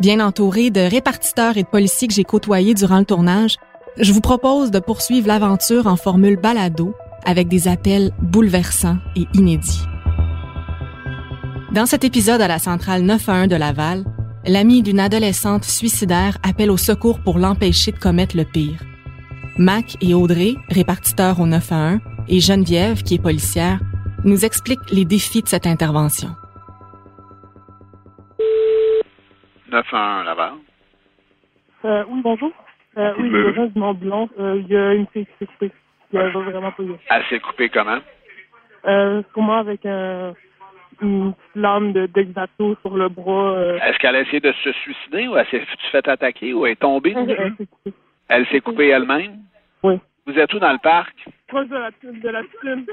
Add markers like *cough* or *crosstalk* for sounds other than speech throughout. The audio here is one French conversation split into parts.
Bien entouré de répartiteurs et de policiers que j'ai côtoyés durant le tournage, je vous propose de poursuivre l'aventure en formule balado avec des appels bouleversants et inédits. Dans cet épisode à la centrale 911 de Laval, l'ami d'une adolescente suicidaire appelle au secours pour l'empêcher de commettre le pire. Mac et Audrey, répartiteurs au 911, et Geneviève, qui est policière, nous expliquent les défis de cette intervention. 911 Laval. Euh, oui, bonjour. Euh, oui, Le- je reste d'une ambulance. Euh, Il y a une fille qui s'est coupée. Elle va vraiment pas bien. Elle s'est coupée comment? Euh, avec un, une petite lame de d'exato sur le bras. Euh, Est-ce qu'elle a essayé de se suicider ou elle s'est fait attaquer ou elle est tombée? elle s'est coupée. Elle s'est coupée elle-même? Oui. Vous êtes où dans le parc? Proche de la, de la piscine.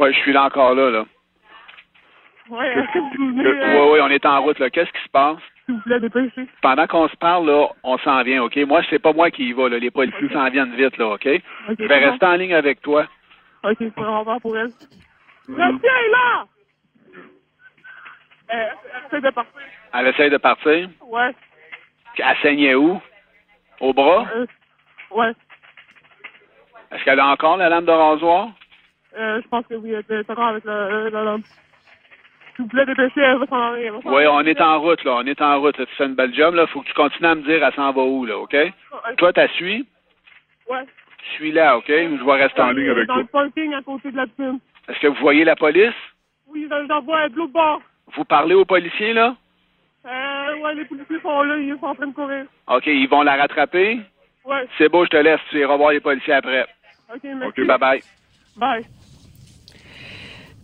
Oui, je suis là encore là. là. Ouais, est-ce que vous Oui, venez, euh, oui, on est en route. là. Qu'est-ce qui se passe? s'il vous plaît, dépêcher? Pendant qu'on se parle, là, on s'en vient, OK? Moi, c'est pas moi qui y va. Là. Les policiers s'en viennent vite, là, OK? Je vais bon. rester en ligne avec toi. Ok, c'est vraiment pas pour elle. La vieille, là! Euh, elle essaie de partir. Elle essaye de partir? Ouais. Elle saignait où? Au bras? Euh, ouais. Est-ce qu'elle a encore la lame de rasoir? Euh, je pense que oui, était d'accord avec la, la lampe. S'il vous plaît, dépêchez, elle va s'en aller. Oui, on est en route, là. On est en route. là. Tu fais une belle job, là. Faut que tu continues à me dire elle s'en va où, là, OK? Ouais. Toi, t'as suis? Ouais. Suis là, OK? Je vais rester en ligne avec Dans toi? le parking à côté de la piscine. Est-ce que vous voyez la police? Oui, j'en vois de l'autre bord. Vous parlez aux policiers, là? Euh, ouais, les policiers sont là, ils sont en train de courir. OK, ils vont la rattraper? Ouais. C'est beau, je te laisse. Tu iras voir les policiers après. Ok, merci. OK, bye-bye. Bye.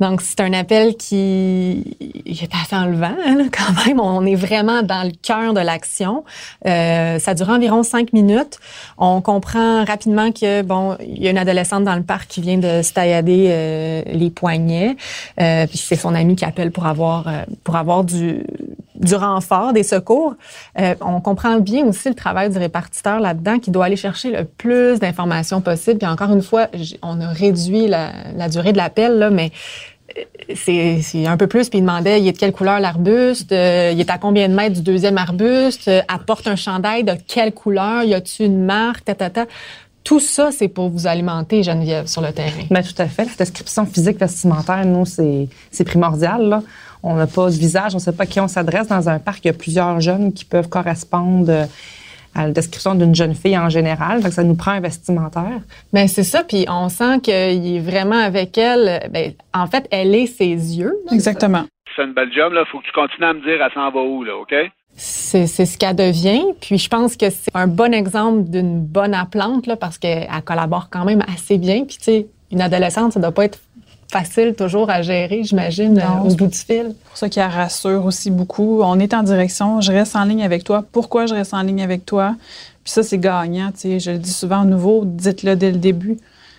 Donc, c'est un appel qui est assez enlevant, hein, quand même. On est vraiment dans le cœur de l'action. Euh, ça dure environ cinq minutes. On comprend rapidement que, bon, il y a une adolescente dans le parc qui vient de se taillader euh, les poignets. Euh, puis c'est son ami qui appelle pour avoir, euh, pour avoir du, du renfort, des secours. Euh, on comprend bien aussi le travail du répartiteur là-dedans qui doit aller chercher le plus d'informations possible. Puis encore une fois, on a réduit la, durée de l'appel, mais euh, c'est un peu plus. Puis il demandait, il est de quelle couleur l'arbuste? Euh, il est à combien de mètres du deuxième arbuste? Apporte un chandail de quelle couleur? Y a-tu une marque? Ta, ta, ta. Tout ça, c'est pour vous alimenter, Geneviève, sur le terrain. Ben, tout à fait. La description physique vestimentaire, nous, c'est c'est primordial. Là. On n'a pas de visage, on ne sait pas à qui on s'adresse. Dans un parc, il y a plusieurs jeunes qui peuvent correspondre euh, à la description d'une jeune fille en général. Que ça nous prend un vestimentaire. Ben c'est ça, puis on sent qu'il est vraiment avec elle. Ben, en fait, elle est ses yeux. Exactement. Fais une belle job, là. Faut que tu continues à me dire elle s'en va où, là, OK? C'est c'est ce qu'elle devient. Puis je pense que c'est un bon exemple d'une bonne appelante, là, parce qu'elle collabore quand même assez bien. Puis tu sais, une adolescente, ça doit pas être facile toujours à gérer, j'imagine, Non. au bout du fil. C'est pour ça qu'elle rassure aussi beaucoup. On est en direction, je reste en ligne avec toi. Pourquoi je reste en ligne avec toi? Puis ça, c'est gagnant. Je le dis souvent à nouveau, dites-le dès le début.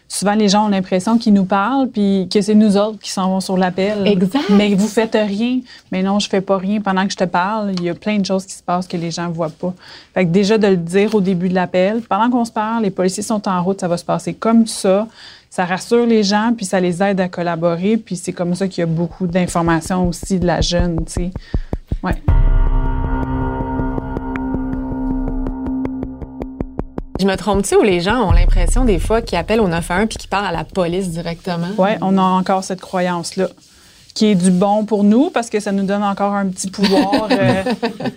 Souvent, les gens ont l'impression qu'ils nous parlent, puis que c'est nous autres qui s'en vont sur l'appel. Exact. Mais vous faites rien. Mais non, je fais pas rien pendant que je te parle. Il y a plein de choses qui se passent que les gens voient pas. Fait que déjà de le dire au début de l'appel, pendant qu'on se parle, les policiers sont en route, ça va se passer comme ça. Ça rassure les gens, puis ça les aide à collaborer. Puis c'est comme ça qu'il y a beaucoup d'informations aussi de la jeune, tu sais. Ouais. Je me trompe-tu ou les gens ont l'impression des fois qu'ils appellent au 911 puis qu'ils parlent à la police directement? Ouais, on a encore cette croyance-là qui est du bon pour nous parce que ça nous donne encore un petit pouvoir. euh,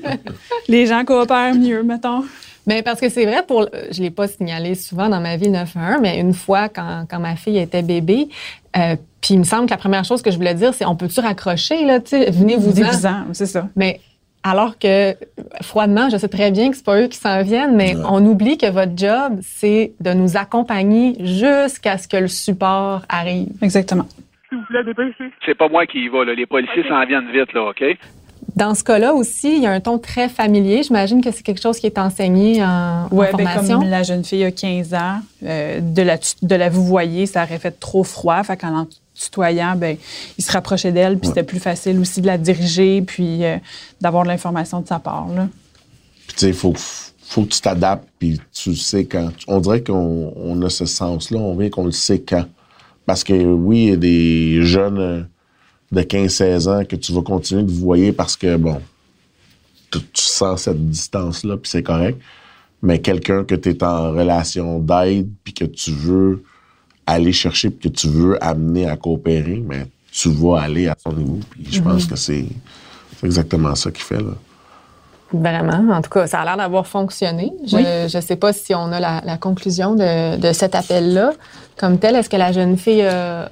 *laughs* les gens coopèrent mieux, mettons. Mais parce que c'est vrai, pour, je l'ai pas signalé souvent dans ma vie le 911, mais une fois quand, quand ma fille était bébé, euh, puis il me semble que la première chose que je voulais dire, c'est on peut-tu raccrocher là, tu sais, venez vous Dévisant, c'est ça. Mais Alors que, froidement, je sais très bien que c'est pas eux qui s'en viennent, mais Ouais. on oublie que votre job, c'est de nous accompagner jusqu'à ce que le support arrive. Exactement. C'est pas moi qui y va, là. Les policiers s'en viennent vite, là, OK? Dans ce cas-là aussi, il y a un ton très familier. J'imagine que c'est quelque chose qui est enseigné en, Ouais, ben, formation. comme la jeune fille a 15 ans, euh, de la de la vous voyez, ça aurait fait trop froid. Fait qu'en en tutoyant, ben, il se rapprochait d'elle, puis c'était plus facile aussi de la diriger, puis euh, d'avoir de l'information de sa part. Là. Puis tu sais, faut, faut que tu t'adaptes, puis tu sais quand. On dirait qu'on on a ce sens-là, on vient qu'on le sait quand. Parce que oui, il y a des jeunes euh, de 15-16 ans que tu vas continuer de vous voyer parce que, bon, tu, tu sens cette distance-là, puis c'est correct. Mais quelqu'un que tu es en relation d'aide, puis que tu veux aller chercher, puis que tu veux amener à coopérer, mais tu vas aller à son niveau. Puis je pense que c'est exactement ça qu'il fait, là. Vraiment. En tout cas, ça a l'air d'avoir fonctionné. Je ne sais pas si on a la, la conclusion de, de cet appel-là. Comme tel, est-ce que la jeune fille euh,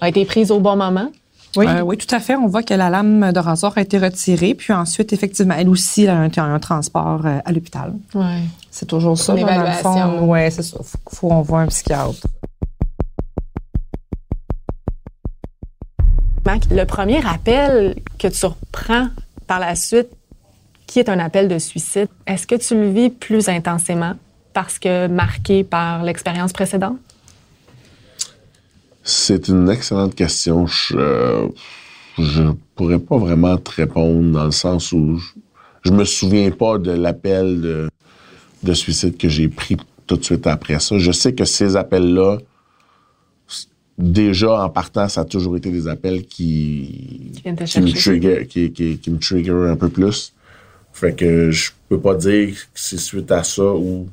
a été prise au bon moment? Oui. Euh, oui, tout à fait. On voit que la lame de rasoir a été retirée, puis ensuite, effectivement, elle aussi elle a un, un transport euh, à l'hôpital. Oui. C'est toujours ça. Là, dans le fond. Ouais, c'est ça. Faut, faut qu'on voit un psychiatre. Mac, le premier appel que tu reprends par la suite, qui est un appel de suicide, est-ce que tu le vis plus intensément parce que marqué par l'expérience précédente? C'est une excellente question. Je, euh, je pourrais pas vraiment te répondre dans le sens où je, je me souviens pas de l'appel de, de suicide que j'ai pris tout de suite après ça. Je sais que ces appels-là, déjà en partant, ça a toujours été des appels qui, me trigger, qui, qui, qui me trigger un peu plus. Fait que je peux pas dire que c'est suite à ça ou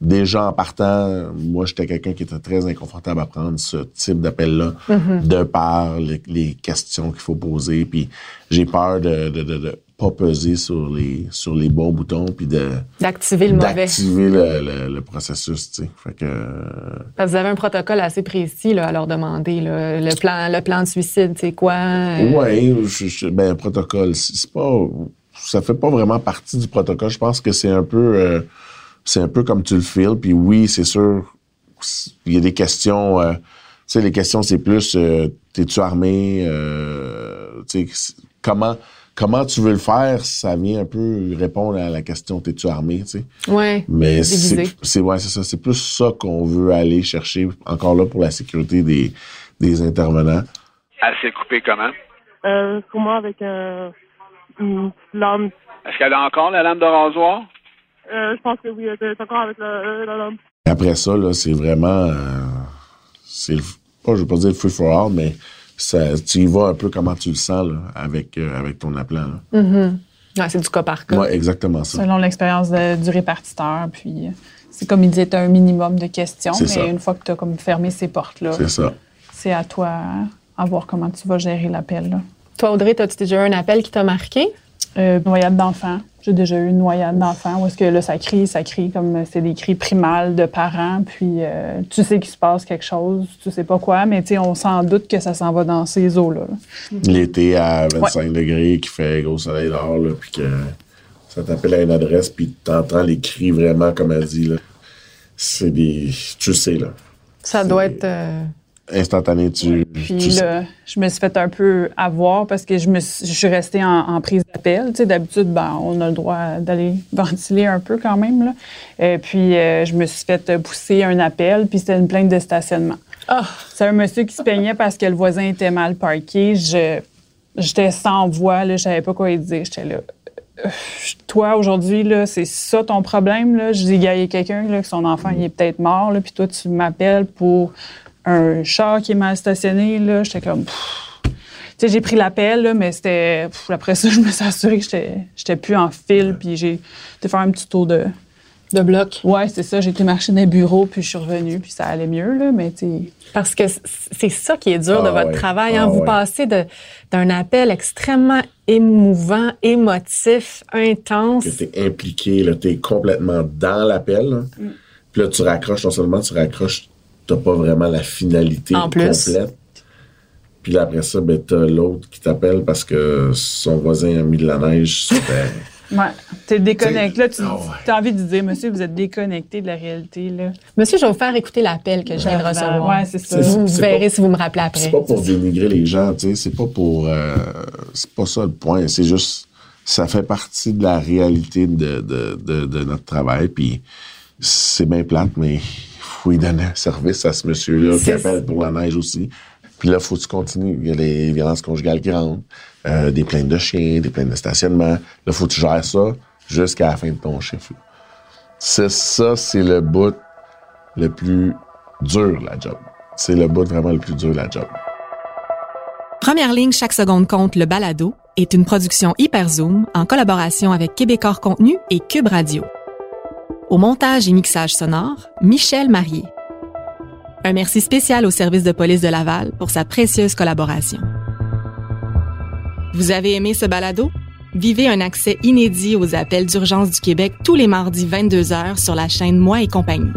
déjà en partant, moi j'étais quelqu'un qui était très inconfortable à prendre ce type d'appel-là, de par les, les questions qu'il faut poser. Puis j'ai peur de, de, de, de pas peser sur les sur les bons boutons puis de D'activer le mauvais. d'activer le, le, le processus. Tu sais. Fait que Parce que vous avez un protocole assez précis là, à leur demander. là. Le, plan, le plan de suicide, c'est quoi? Euh, Ouais, je, je- ben protocole, c'est c'est pas, ça fait pas vraiment partie du protocole. Je pense que c'est un peu, euh, c'est un peu comme tu le files. Puis oui, c'est sûr, il y a des questions. euh, tu sais, les questions c'est plus, euh, t'es-tu armé euh, Tu sais, c'est- comment comment tu veux le faire Ça vient un peu répondre à la question t'es-tu armé Tu sais. Ouais. Mais c'est c'est- ouais, c'est ça. C'est plus ça qu'on veut aller chercher, encore là, pour la sécurité des, des intervenants. Elle s'est coupée comment? Euh, sûrement avec un, une petite lame. Est-ce qu'elle a encore la lame de rasoir? Euh, je pense que oui, est encore avec la, la lame. Et après ça, là, c'est vraiment. euh, c'est le- pas, je veux pas dire le free for all, mais ça, tu y vas un peu comment tu le sens là, avec, euh, avec ton appelant. Là. Ouais, c'est du cas par cas. Ouais, exactement ça. Selon l'expérience de- du répartiteur, puis euh, c'est comme il disait, tu as un minimum de questions, C'est mais ça. une fois que tu as comme fermé ces portes-là, C'est ça. c'est à toi hein, à voir comment tu vas gérer l'appel. là. Toi, Audrey, as-tu déjà eu un appel qui t'a marqué? Euh, noyade d'enfant. J'ai déjà eu une noyade d'enfant où est-ce que là, ça crie, ça crie comme euh, c'est des cris primals de parents, puis euh, tu sais qu'il se passe quelque chose, tu sais pas quoi, mais tu sais, on s'en doute que ça s'en va dans ces eaux-là. L'été à 25 degrés, qui fait gros soleil dehors, là, puis que ça t'appelle à une adresse, puis t'entends les cris vraiment, comme elle dit. Là. C'est des. Tu sais, là. Ça doit être. euh, Instantané, tu. Puis tu là, je me suis fait un peu avoir parce que je me suis, je suis restée en, en prise d'appel. Tu sais, d'habitude, ben, on a le droit d'aller *laughs* ventiler un peu quand même. Là. Et puis, euh, je me suis fait pousser un appel, puis c'était une plainte de stationnement. Ah! C'est un monsieur qui se plaignait parce que le voisin était mal parqué. Je, j'étais sans voix, là, je savais pas quoi lui dire. J'étais là. Euh, Toi, aujourd'hui, là, c'est ça ton problème. Là? Je dis, il y a quelqu'un, là, que son enfant il est peut-être mort, là, puis toi, tu m'appelles pour un char qui est mal stationné. Là. J'étais comme. pff. Tu sais, j'ai pris l'appel, là, mais c'était. pff, Après ça, *laughs* je me suis assurée que j'étais, j'étais plus en fil, puis j'ai été faire un petit tour de. de bloc. Ouais, c'est ça. J'ai été marcher dans les bureaux, puis je suis revenue, puis ça allait mieux, là, mais. Parce que c'est ça qui est dur de Ah votre ouais. travail. hein. Ah Vous ouais. passez de- d'un appel extrêmement émouvant, émotif, intense. t'es impliqué, là, t'es complètement dans l'appel. là. Puis là, tu raccroches, non seulement tu raccroches, t'as pas vraiment la finalité En plus. complète. Puis là, après ça, ben, t'as l'autre qui t'appelle parce que son voisin a mis de la neige sur *laughs* terre. Ouais. T'es déconnecté. Là, tu Ah ouais. as envie de dire, monsieur, vous êtes déconnecté de la réalité, là. Monsieur, je vais vous faire écouter l'appel que je viens de recevoir. Ouais, c'est ça. C'est- Vous c'est verrez pas- si vous me rappelez C'est après. pas pour dénigrer les gens, tu sais. C'est pas pour. euh, c'est pas ça le point. C'est juste. Ça fait partie de la réalité de, de, de, de notre travail. Puis c'est bien plate, mais faut y donner un service à ce monsieur-là qui appelle pour la neige aussi. Puis là, faut que tu continues. Il y a les violences conjugales qui rentrent, euh, des plaintes de chiens, des plaintes de stationnement. Là, faut que tu gères ça jusqu'à la fin de ton chiffre. C'est ça, c'est le bout le plus dur, la job. C'est le bout vraiment le plus dur, la job. Première ligne, chaque seconde compte, le balado, est une production Hyperzoom en collaboration avec Québecor Contenu et Cube Radio. Au montage et mixage sonore, Michel Marié. Un merci spécial au service de police de Laval pour sa précieuse collaboration. Vous avez aimé ce balado? Vivez un accès inédit aux appels d'urgence du Québec tous les mardis 22h sur la chaîne Moi et compagnie.